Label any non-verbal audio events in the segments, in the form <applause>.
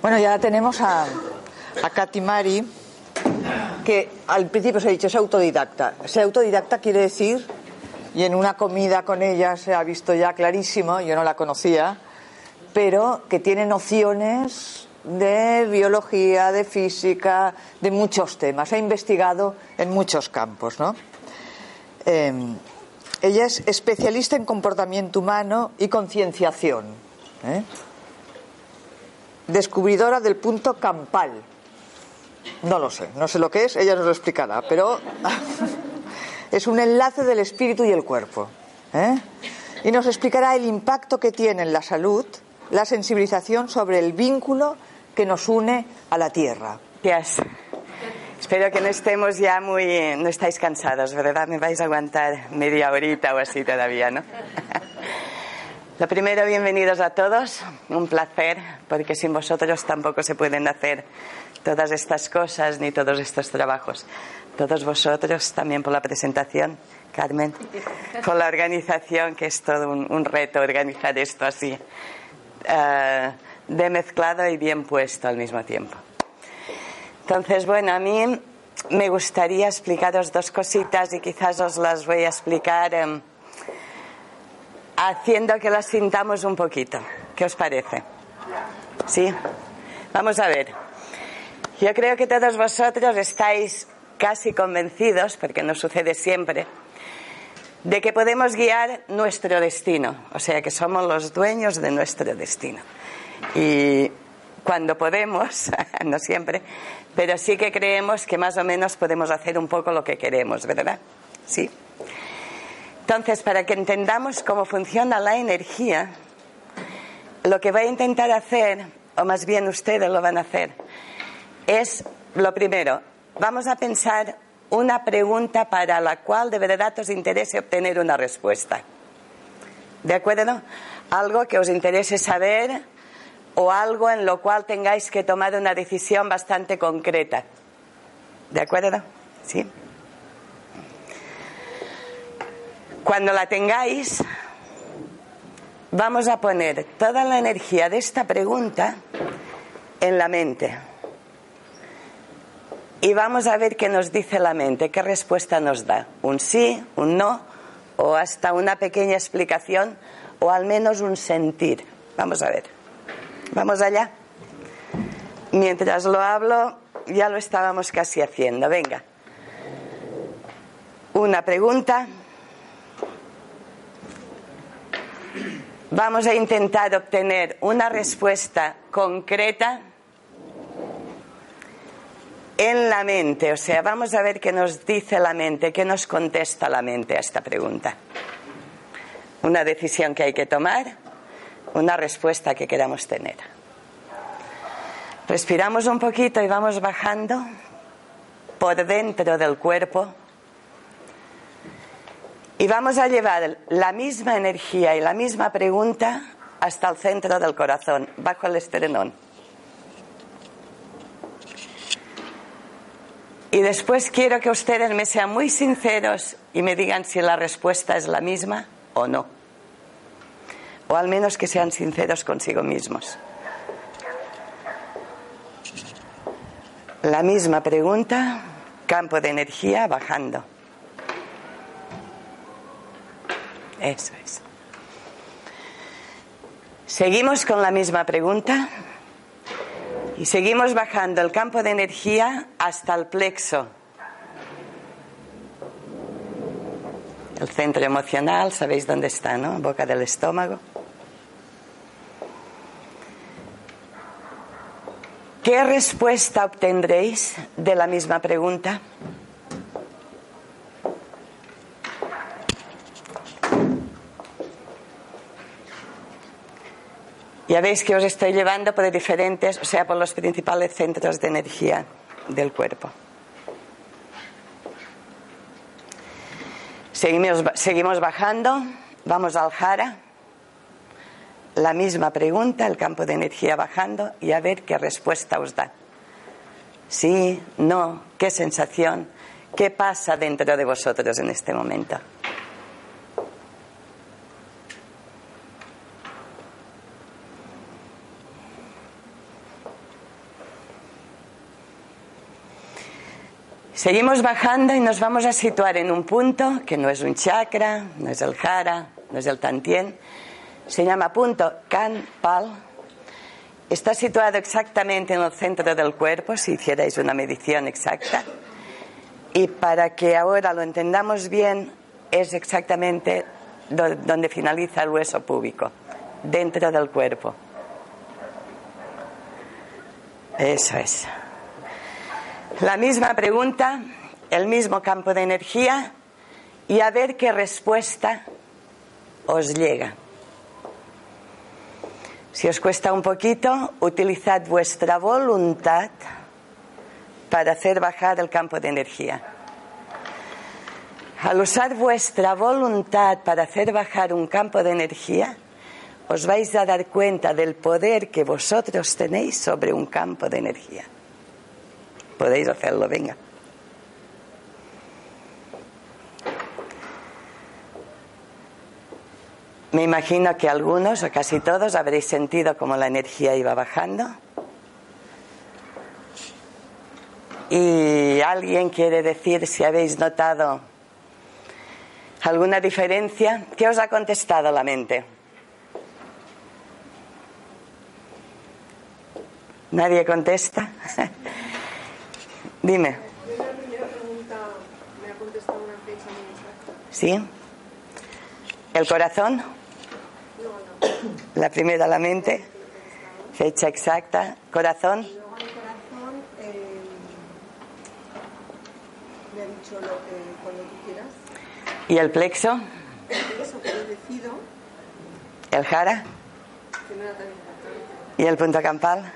Bueno, ya tenemos a, a Katy Mari, que al principio se ha dicho es autodidacta. Ser autodidacta quiere decir, y en una comida con ella se ha visto ya clarísimo, yo no la conocía, pero que tiene nociones de biología, de física, de muchos temas. Ha investigado en muchos campos, ¿no? Eh, ella es especialista en comportamiento humano y concienciación. ¿eh? Descubridora del punto campal. No lo sé, no sé lo que es, ella nos lo explicará, pero <laughs> es un enlace del espíritu y el cuerpo. ¿eh? Y nos explicará el impacto que tiene en la salud la sensibilización sobre el vínculo que nos une a la tierra. Gracias. Espero que no estemos ya muy... No estáis cansados, ¿verdad? Me vais a aguantar media horita o así todavía, ¿no? <laughs> Lo primero, bienvenidos a todos. Un placer, porque sin vosotros tampoco se pueden hacer todas estas cosas ni todos estos trabajos. Todos vosotros también por la presentación, Carmen, por la organización, que es todo un, un reto organizar esto así, uh, de mezclado y bien puesto al mismo tiempo. Entonces, bueno, a mí me gustaría explicaros dos cositas y quizás os las voy a explicar eh, haciendo que las sintamos un poquito. ¿Qué os parece? ¿Sí? Vamos a ver. Yo creo que todos vosotros estáis casi convencidos, porque no sucede siempre, de que podemos guiar nuestro destino, o sea, que somos los dueños de nuestro destino. Y cuando podemos, <laughs> no siempre, pero sí que creemos que más o menos podemos hacer un poco lo que queremos, ¿verdad? Sí. Entonces, para que entendamos cómo funciona la energía, lo que voy a intentar hacer, o más bien ustedes lo van a hacer, es lo primero, vamos a pensar una pregunta para la cual de verdad os interese obtener una respuesta. ¿De acuerdo? Algo que os interese saber o algo en lo cual tengáis que tomar una decisión bastante concreta. ¿De acuerdo? ¿Sí? Cuando la tengáis, vamos a poner toda la energía de esta pregunta en la mente. Y vamos a ver qué nos dice la mente, qué respuesta nos da. Un sí, un no, o hasta una pequeña explicación, o al menos un sentir. Vamos a ver. Vamos allá. Mientras lo hablo, ya lo estábamos casi haciendo. Venga. Una pregunta. Vamos a intentar obtener una respuesta concreta en la mente. O sea, vamos a ver qué nos dice la mente, qué nos contesta la mente a esta pregunta. Una decisión que hay que tomar, una respuesta que queramos tener. Respiramos un poquito y vamos bajando por dentro del cuerpo. Y vamos a llevar la misma energía y la misma pregunta hasta el centro del corazón, bajo el esternón. Y después quiero que ustedes me sean muy sinceros y me digan si la respuesta es la misma o no. O al menos que sean sinceros consigo mismos. La misma pregunta, campo de energía bajando. Eso es. Seguimos con la misma pregunta y seguimos bajando el campo de energía hasta el plexo. El centro emocional, sabéis dónde está, ¿no? Boca del estómago. ¿Qué respuesta obtendréis de la misma pregunta? Ya veis que os estoy llevando por diferentes, o sea, por los principales centros de energía del cuerpo. Seguimos, bajando, vamos al jara. La misma pregunta, el campo de energía bajando y a ver qué respuesta os da. Sí, no, qué sensación, qué pasa dentro de vosotros en este momento. Seguimos bajando y nos vamos a situar en un punto que no es un chakra, no es el jara, no es el tantien. Se llama punto Kanpal. Está situado exactamente en el centro del cuerpo, si hicierais una medición exacta. Y para que ahora lo entendamos bien, es exactamente donde finaliza el hueso púbico, dentro del cuerpo. Eso es. La misma pregunta, el mismo campo de energía y a ver qué respuesta os llega. Si os cuesta un poquito, utilizad vuestra voluntad para hacer bajar el campo de energía. Al usar vuestra voluntad para hacer bajar un campo de energía, os vais a dar cuenta del poder que vosotros tenéis sobre un campo de energía. Podéis hacerlo, venga. Me imagino que algunos o casi todos habréis sentido como la energía iba bajando. ¿Y alguien quiere decir si habéis notado alguna diferencia? ¿Qué os ha contestado la mente? ¿Nadie contesta? <laughs> Dime. ¿Sí? ¿El corazón? La primera, la mente. Fecha exacta. ¿Corazón? Luego el corazón eh, me ha dicho lo que cuando tú quieras. ¿Y el plexo? Que decido, ¿El jara? que no era tan importante. ¿Y el punto campal?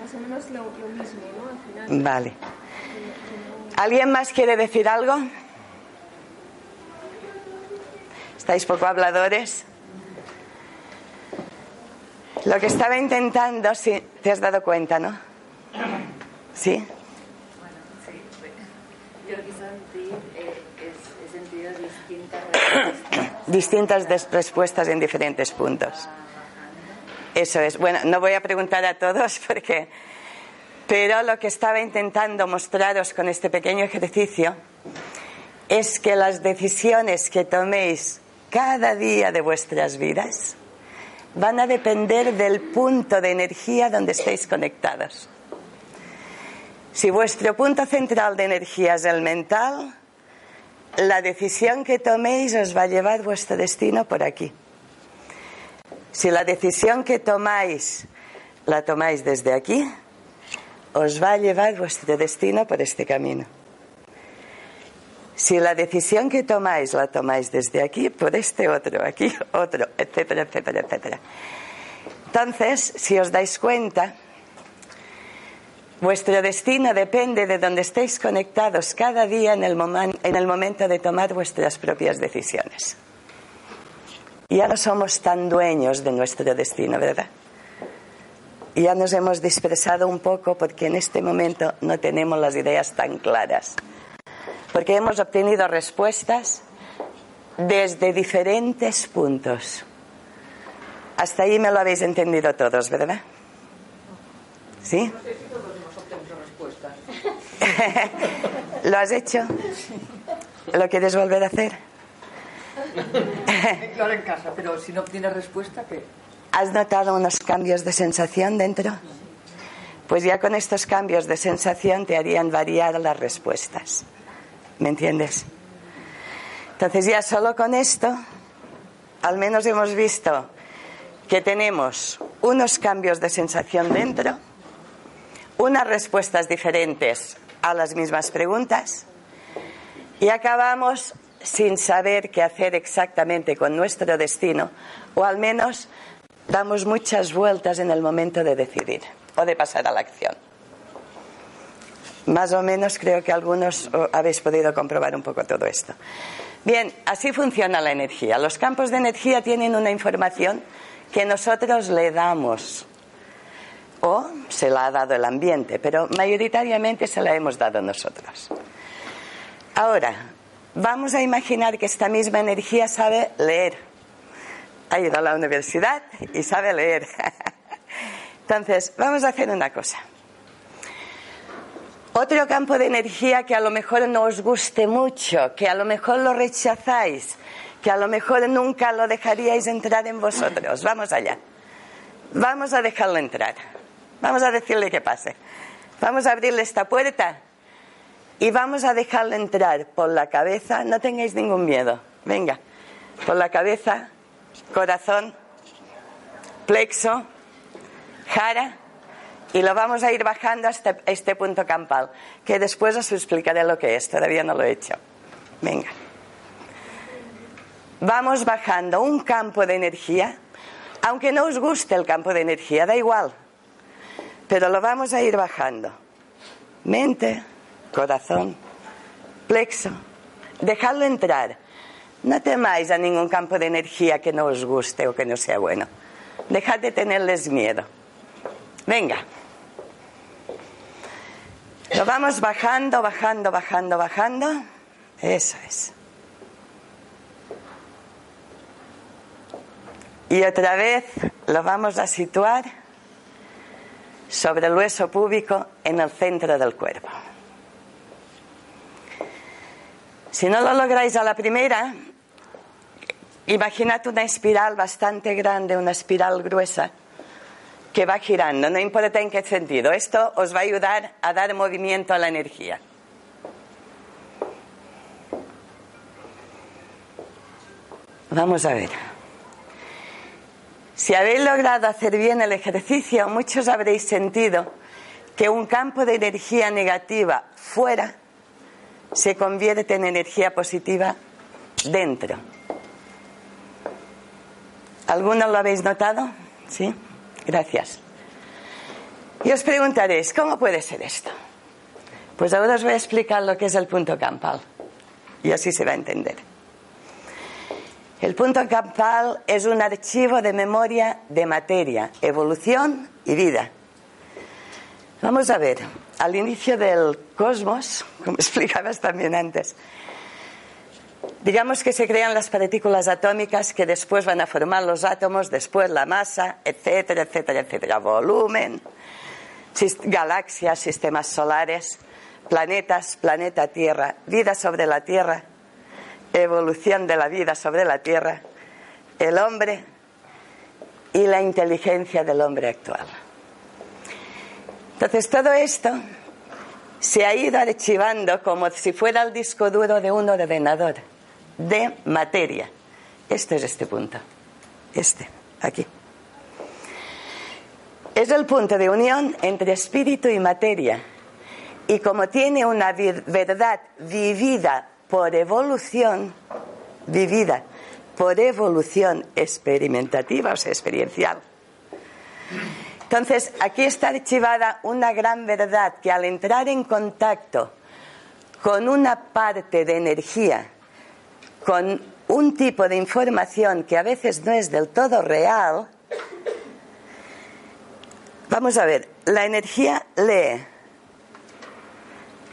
Más o menos lo, lo mismo, ¿no? Al final. Vale. ¿Alguien más quiere decir algo? ¿Estáis poco habladores? Lo que estaba intentando, sí, te has dado cuenta, ¿no? ¿Sí? Bueno, distintas respuestas. Distintas respuestas en diferentes puntos. Eso es. Bueno, no voy a preguntar a todos <laughs> porque... Pero lo que estaba intentando mostraros con este pequeño ejercicio es que las decisiones que toméis cada día de vuestras vidas van a depender del punto de energía donde estéis conectados. Si vuestro punto central de energía es el mental, la decisión que toméis os va a llevar vuestro destino por aquí. Si la decisión que tomáis la tomáis desde aquí, os va a llevar vuestro destino por este camino. Si la decisión que tomáis la tomáis desde aquí, por este otro, aquí otro, etcétera, etcétera, etcétera. Entonces, si os dais cuenta, vuestro destino depende de donde estéis conectados cada día en el, momen- en el momento de tomar vuestras propias decisiones. Ya no somos tan dueños de nuestro destino, ¿verdad? Ya nos hemos dispersado un poco porque en este momento no tenemos las ideas tan claras. Porque hemos obtenido respuestas desde diferentes puntos. Hasta ahí me lo habéis entendido todos, ¿verdad? ¿Sí? <laughs> ¿Lo has hecho? ¿Lo quieres volver a hacer? <laughs> Claro en casa, pero si no obtienes respuesta, ¿qué? ¿Has notado unos cambios de sensación dentro? Pues ya con estos cambios de sensación te harían variar las respuestas. ¿Me entiendes? Entonces ya solo con esto, al menos hemos visto que tenemos unos cambios de sensación dentro unas respuestas diferentes a las mismas preguntas y acabamos sin saber qué hacer exactamente con nuestro destino, o al menos damos muchas vueltas en el momento de decidir o de pasar a la acción. Más o menos creo que algunos habéis podido comprobar un poco todo esto. Bien, así funciona la energía. Los campos de energía tienen una información que nosotros le damos o se la ha dado el ambiente, pero mayoritariamente se la hemos dado nosotros. Ahora, vamos a imaginar que esta misma energía sabe leer. Ha ido a la universidad y sabe leer. <laughs> Entonces, vamos a hacer una cosa. Otro campo de energía que a lo mejor no os guste mucho, que a lo mejor lo rechazáis, que a lo mejor nunca lo dejaríais entrar en vosotros. Vamos allá. Vamos a dejarlo entrar. Vamos a decirle que pase. Vamos a abrirle esta puerta y vamos a dejarlo entrar por la cabeza. No tengáis ningún miedo. Venga. Por la cabeza, corazón, plexo, jara y lo vamos a ir bajando hasta este punto campal, que después os explicaré lo que es, todavía no lo he hecho. Venga. Vamos bajando un campo de energía, aunque no os guste el campo de energía, da igual, pero lo vamos a ir bajando. Mente, corazón, plexo, dejadlo entrar. No temáis a ningún campo de energía que no os guste o que no sea bueno. Dejad de tenerles miedo. Venga. Lo vamos bajando, bajando, bajando, bajando. Eso es. Y otra vez lo vamos a situar sobre el hueso púbico en el centro del cuerpo. Si no lo lográis a la primera, imaginad una espiral bastante grande, una espiral gruesa, que va girando, no importa en qué sentido. Esto os va a ayudar a dar movimiento a la energía. Vamos a ver. Si habéis logrado hacer bien el ejercicio, muchos habréis sentido que un campo de energía negativa fuera se convierte en energía positiva dentro. ¿Algunos lo habéis notado? ¿Sí? Gracias. Y os preguntaréis, ¿cómo puede ser esto? Pues ahora os voy a explicar lo que es el punto campal. Y así se va a entender. El punto campal es un archivo de memoria de materia, evolución y vida. Vamos a ver, al inicio del cosmos, como <laughs> explicabas también antes, Digamos que se crean las partículas atómicas que después van a formar los átomos, después la masa, etcétera, etcétera, etcétera. Volumen, galaxias, sistemas solares, planetas, planeta Tierra, vida sobre la Tierra, evolución de la vida sobre la Tierra, el hombre y la inteligencia del hombre actual. Entonces todo esto se ha ido archivando como si fuera el disco duro de un ordenador de materia. Este es este punto. Este, aquí. Es el punto de unión entre espíritu y materia. Y como tiene una verdad vivida por evolución, vivida por evolución experimentativa, o sea, experiencial. Entonces, aquí está archivada una gran verdad que al entrar en contacto con una parte de energía con un tipo de información que a veces no es del todo real, vamos a ver, la energía lee,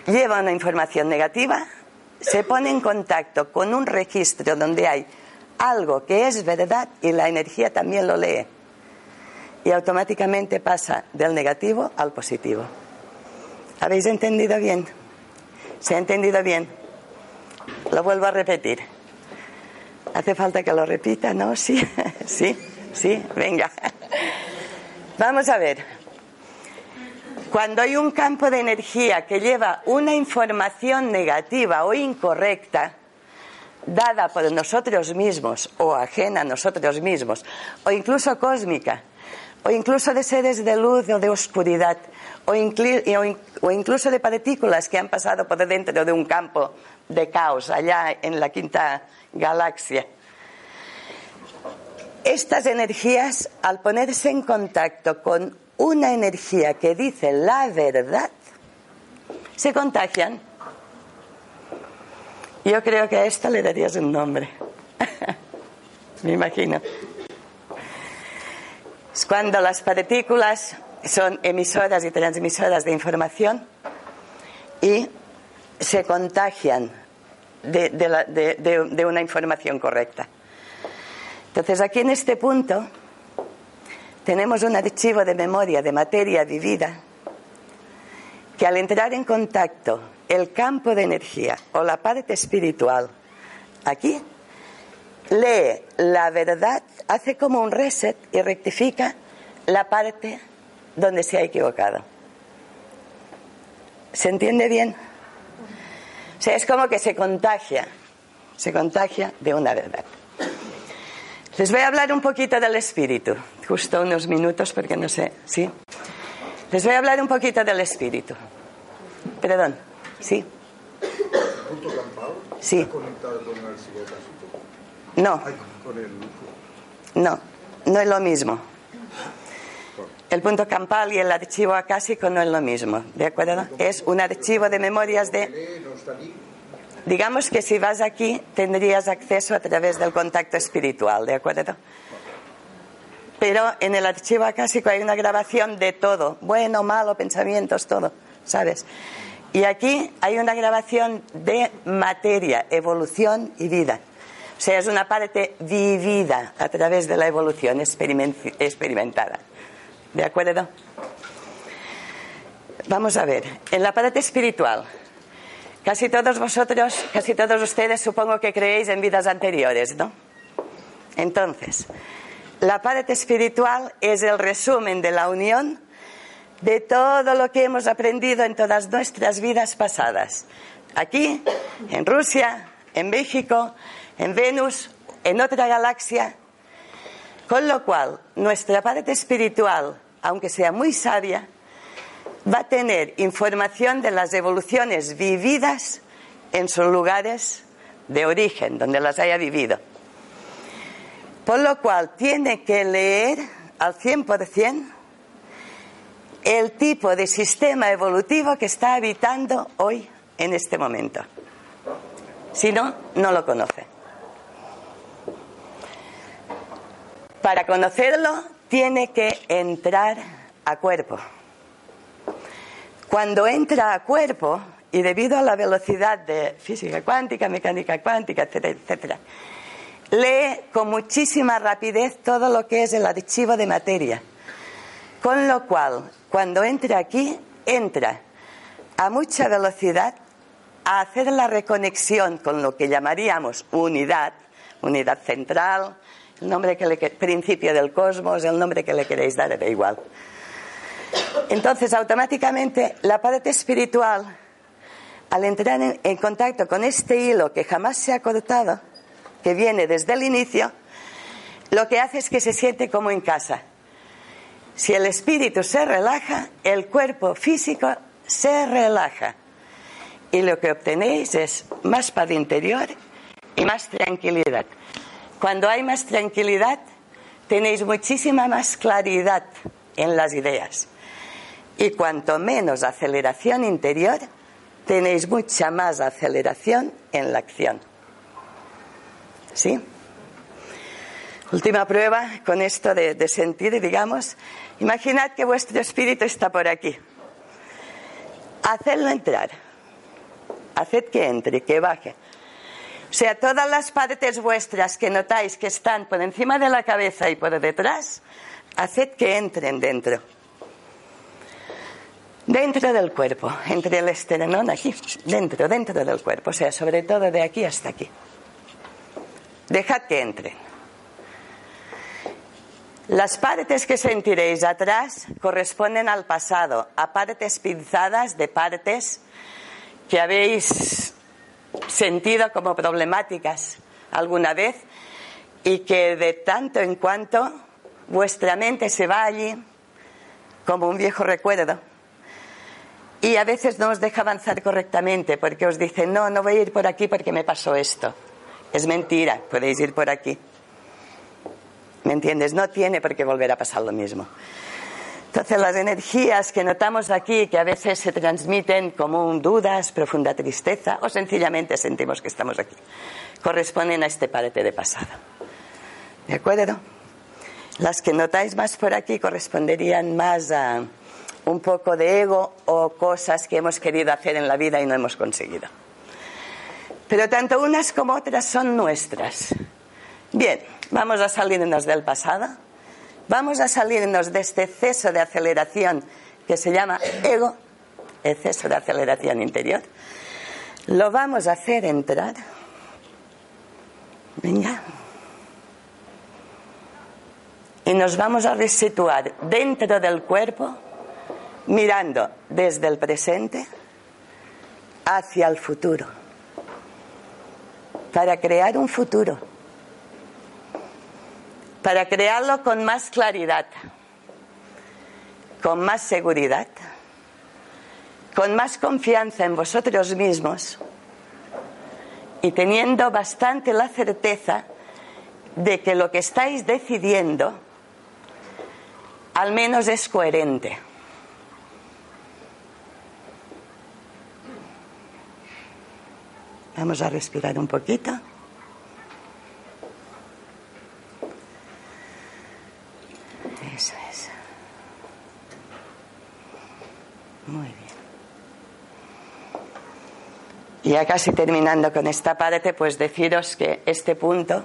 lleva una información negativa, se pone en contacto con un registro donde hay algo que es verdad y la energía también lo lee. Y automáticamente pasa del negativo al positivo. ¿Habéis entendido bien? ¿Se ha entendido bien? Lo vuelvo a repetir. Hace falta que lo repita, ¿no? Sí, <laughs> sí, sí, venga. Vamos a ver. Cuando hay un campo de energía que lleva una información negativa o incorrecta, dada por nosotros mismos o ajena a nosotros mismos, o incluso cósmica, o incluso de seres de luz o de oscuridad, o, incluso de partículas que han pasado por dentro de un campo de caos allá en la quinta galaxia. Estas energías, al ponerse en contacto con una energía que dice la verdad, se contagian. Yo creo que a esto le darías un nombre. <laughs> Me imagino. Es cuando las partículas son emisoras y transmisoras de información y se contagian de, de una información correcta. Entonces, aquí en este punto tenemos un archivo de memoria de materia vivida que al entrar en contacto el campo de energía o la parte espiritual aquí, lee la verdad, hace como un reset y rectifica la parte donde se ha equivocado. ¿Se entiende bien? O sea, es como que se contagia, se contagia de una verdad. Les voy a hablar un poquito del espíritu, justo unos minutos porque no sé, ¿sí? Les voy a hablar un poquito del espíritu. Perdón, ¿sí? Sí. No, no, no es lo mismo. El punto campal y el archivo acásico no es lo mismo, ¿de acuerdo? Es un archivo de memorias de... Digamos que si vas aquí tendrías acceso a través del contacto espiritual, ¿de acuerdo? Pero en el archivo acásico hay una grabación de todo, bueno, malo, pensamientos, todo, ¿sabes? Y aquí hay una grabación de materia, evolución y vida. O sea, es una parte vivida a través de la evolución experiment- experimentada. ¿De acuerdo? Vamos a ver, en la parte espiritual, casi todos vosotros, casi todos ustedes supongo que creéis en vidas anteriores, ¿no? Entonces, la parte espiritual es el resumen de la unión de todo lo que hemos aprendido en todas nuestras vidas pasadas. Aquí, en Rusia, en México, en Venus, en otra galaxia. Con lo cual, nuestra parte espiritual, aunque sea muy sabia, va a tener información de las evoluciones vividas en sus lugares de origen, donde las haya vivido. Por lo cual tiene que leer al 100% el tipo de sistema evolutivo que está habitando hoy en este momento. Si no, no lo conoce. Para conocerlo, tiene que entrar a cuerpo. Cuando entra a cuerpo, y debido a la velocidad de física cuántica, mecánica cuántica, etcétera, etcétera, lee con muchísima rapidez todo lo que es el archivo de materia. Con lo cual, cuando entra aquí, entra a mucha velocidad a hacer la reconexión con lo que llamaríamos unidad, unidad central, el nombre que le principio del cosmos, el nombre que le queréis dar, da igual. Entonces, automáticamente, la parte espiritual, al entrar en, en contacto con este hilo que jamás se ha cortado, que viene desde el inicio, lo que hace es que se siente como en casa. Si el espíritu se relaja, el cuerpo físico se relaja. Y lo que obtenéis es más paz interior y más tranquilidad. Cuando hay más tranquilidad, tenéis muchísima más claridad en las ideas. Y cuanto menos aceleración interior, tenéis mucha más aceleración en la acción. ¿Sí? Última prueba con esto de, de sentir, digamos. Imaginad que vuestro espíritu está por aquí. Hacedlo entrar. Haced que entre, que baje. O sea, todas las partes vuestras que notáis que están por encima de la cabeza y por detrás, haced que entren dentro. Dentro del cuerpo, entre el esternón aquí, dentro, dentro del cuerpo, o sea, sobre todo de aquí hasta aquí. Dejad que entren. Las partes que sentiréis atrás corresponden al pasado, a partes pinzadas de partes que habéis sentido como problemáticas alguna vez y que de tanto en cuanto vuestra mente se va allí como un viejo recuerdo y a veces no os deja avanzar correctamente porque os dice, no, no voy a ir por aquí porque me pasó esto. Es mentira, podéis ir por aquí. ¿Me entiendes? No tiene por qué volver a pasar lo mismo. Entonces las energías que notamos aquí, que a veces se transmiten como un dudas, profunda tristeza o sencillamente sentimos que estamos aquí, corresponden a este parte de pasado. ¿De acuerdo? Las que notáis más por aquí corresponderían más a un poco de ego o cosas que hemos querido hacer en la vida y no hemos conseguido. Pero tanto unas como otras son nuestras. Bien, vamos a salirnos del pasado, vamos a salirnos de este exceso de aceleración que se llama ego, exceso de aceleración interior. Lo vamos a hacer entrar. Venga. Y nos vamos a resituar dentro del cuerpo mirando desde el presente hacia el futuro, para crear un futuro, para crearlo con más claridad, con más seguridad, con más confianza en vosotros mismos y teniendo bastante la certeza de que lo que estáis decidiendo al menos es coherente. Vamos a respirar un poquito. Eso es. Muy bien. Y ya casi terminando con esta parte, pues deciros que este punto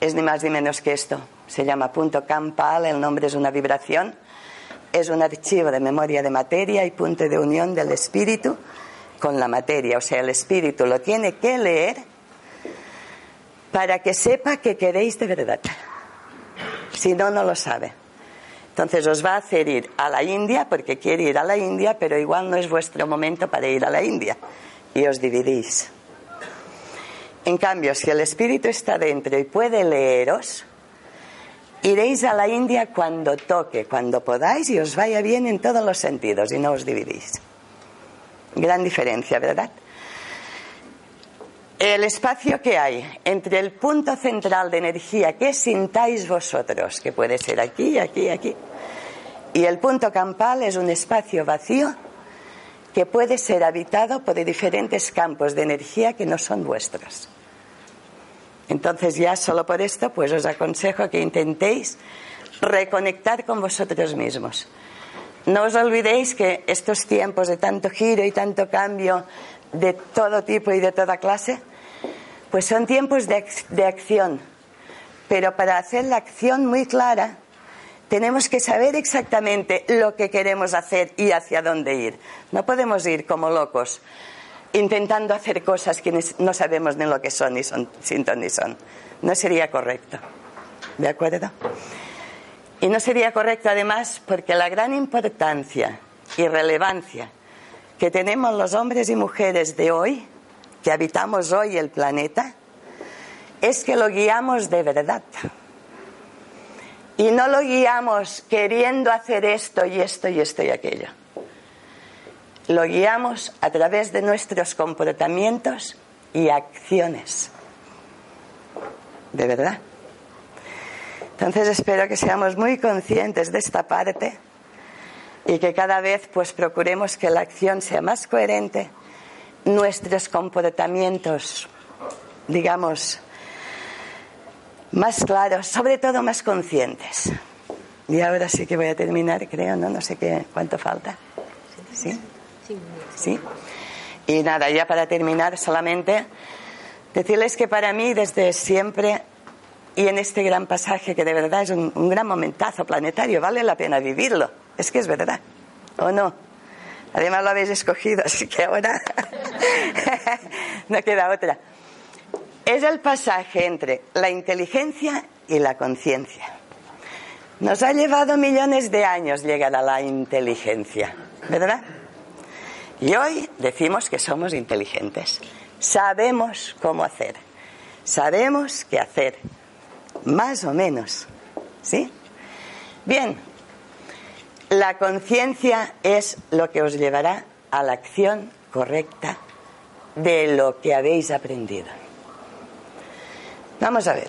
es ni más ni menos que esto. Se llama punto campal, el nombre es una vibración, es un archivo de memoria de materia y punto de unión del espíritu con la materia. O sea, el espíritu lo tiene que leer para que sepa que queréis de verdad. Si no, no lo sabe. Entonces os va a hacer ir a la India porque quiere ir a la India, pero igual no es vuestro momento para ir a la India. Y os dividís. En cambio, si el espíritu está dentro y puede leeros, iréis a la India cuando toque, cuando podáis y os vaya bien en todos los sentidos y no os dividís. Gran diferencia, ¿verdad? El espacio que hay entre el punto central de energía que sintáis vosotros, que puede ser aquí, aquí, aquí, y el punto campal es un espacio vacío que puede ser habitado por diferentes campos de energía que no son vuestros. Entonces ya solo por esto, pues os aconsejo que intentéis reconectar con vosotros mismos. No os olvidéis que estos tiempos de tanto giro y tanto cambio de todo tipo y de toda clase, pues son tiempos de, de acción. Pero para hacer la acción muy clara, tenemos que saber exactamente lo que queremos hacer y hacia dónde ir. No podemos ir como locos intentando hacer cosas que no sabemos ni lo que son, ni son, ni son. No sería correcto. ¿De acuerdo? Y no sería correcto además porque la gran importancia y relevancia que tenemos los hombres y mujeres de hoy, que habitamos hoy el planeta, es que lo guiamos de verdad. Y no lo guiamos queriendo hacer esto y esto y esto y aquello. Lo guiamos a través de nuestros comportamientos y acciones. De verdad. Entonces espero que seamos muy conscientes de esta parte y que cada vez pues procuremos que la acción sea más coherente, nuestros comportamientos, digamos, más claros, sobre todo más conscientes. Y ahora sí que voy a terminar, creo, ¿no? No sé qué, cuánto falta. ¿Sí? ¿Sí? Y nada, ya para terminar, solamente decirles que para mí desde siempre y en este gran pasaje que de verdad es un, un, gran momentazo planetario, vale la pena vivirlo. Es que es verdad, ¿o no? Además lo habéis escogido, <laughs> así que ahora <laughs> no queda otra. Es el pasaje entre la inteligencia y la conciencia. Nos ha llevado millones de años llegar a la inteligencia, ¿verdad? Y hoy decimos que somos inteligentes. Sabemos cómo hacer. Sabemos qué hacer más o menos. ¿Sí? Bien, la conciencia es lo que os llevará a la acción correcta de lo que habéis aprendido. Vamos a ver.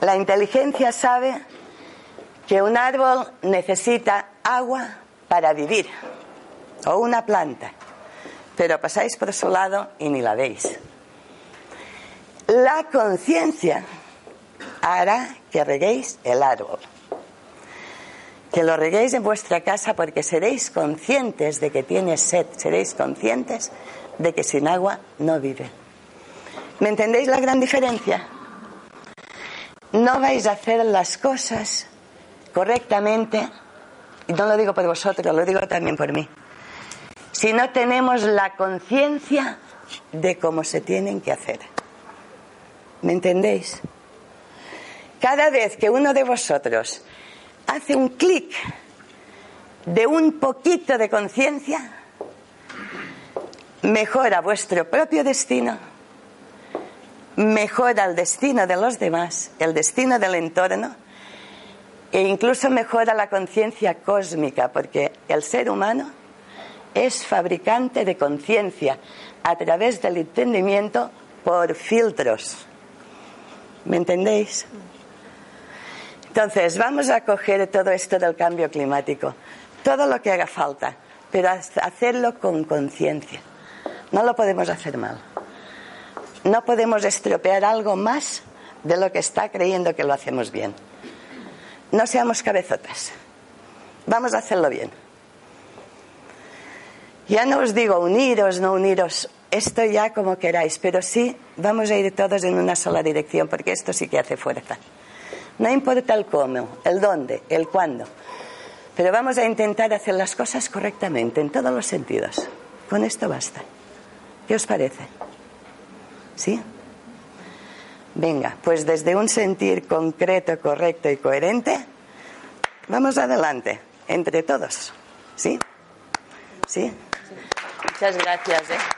La inteligencia sabe que un árbol necesita agua para vivir, o una planta, pero pasáis por su lado y ni la veis. La conciencia hará que reguéis el árbol, que lo reguéis en vuestra casa porque seréis conscientes de que tiene sed, seréis conscientes de que sin agua no vive. ¿Me entendéis la gran diferencia? No vais a hacer las cosas correctamente, y no lo digo por vosotros, lo digo también por mí, si no tenemos la conciencia de cómo se tienen que hacer. ¿Me entendéis? Cada vez que uno de vosotros hace un clic de un poquito de conciencia, mejora vuestro propio destino, mejora el destino de los demás, el destino del entorno e incluso mejora la conciencia cósmica, porque el ser humano es fabricante de conciencia a través del entendimiento por filtros. ¿Me entendéis? Entonces, vamos a coger todo esto del cambio climático, todo lo que haga falta, pero hacerlo con conciencia. No lo podemos hacer mal. No podemos estropear algo más de lo que está creyendo que lo hacemos bien. No seamos cabezotas. Vamos a hacerlo bien. Ya no os digo uniros, no uniros, esto ya como queráis, pero sí vamos a ir todos en una sola dirección, porque esto sí que hace fuerza. No importa el cómo, el dónde, el cuándo, pero vamos a intentar hacer las cosas correctamente, en todos los sentidos. Con esto basta. ¿Qué os parece? ¿Sí? Venga, pues desde un sentir concreto, correcto y coherente, vamos adelante, entre todos. ¿Sí? ¿Sí? Muchas gracias. ¿eh?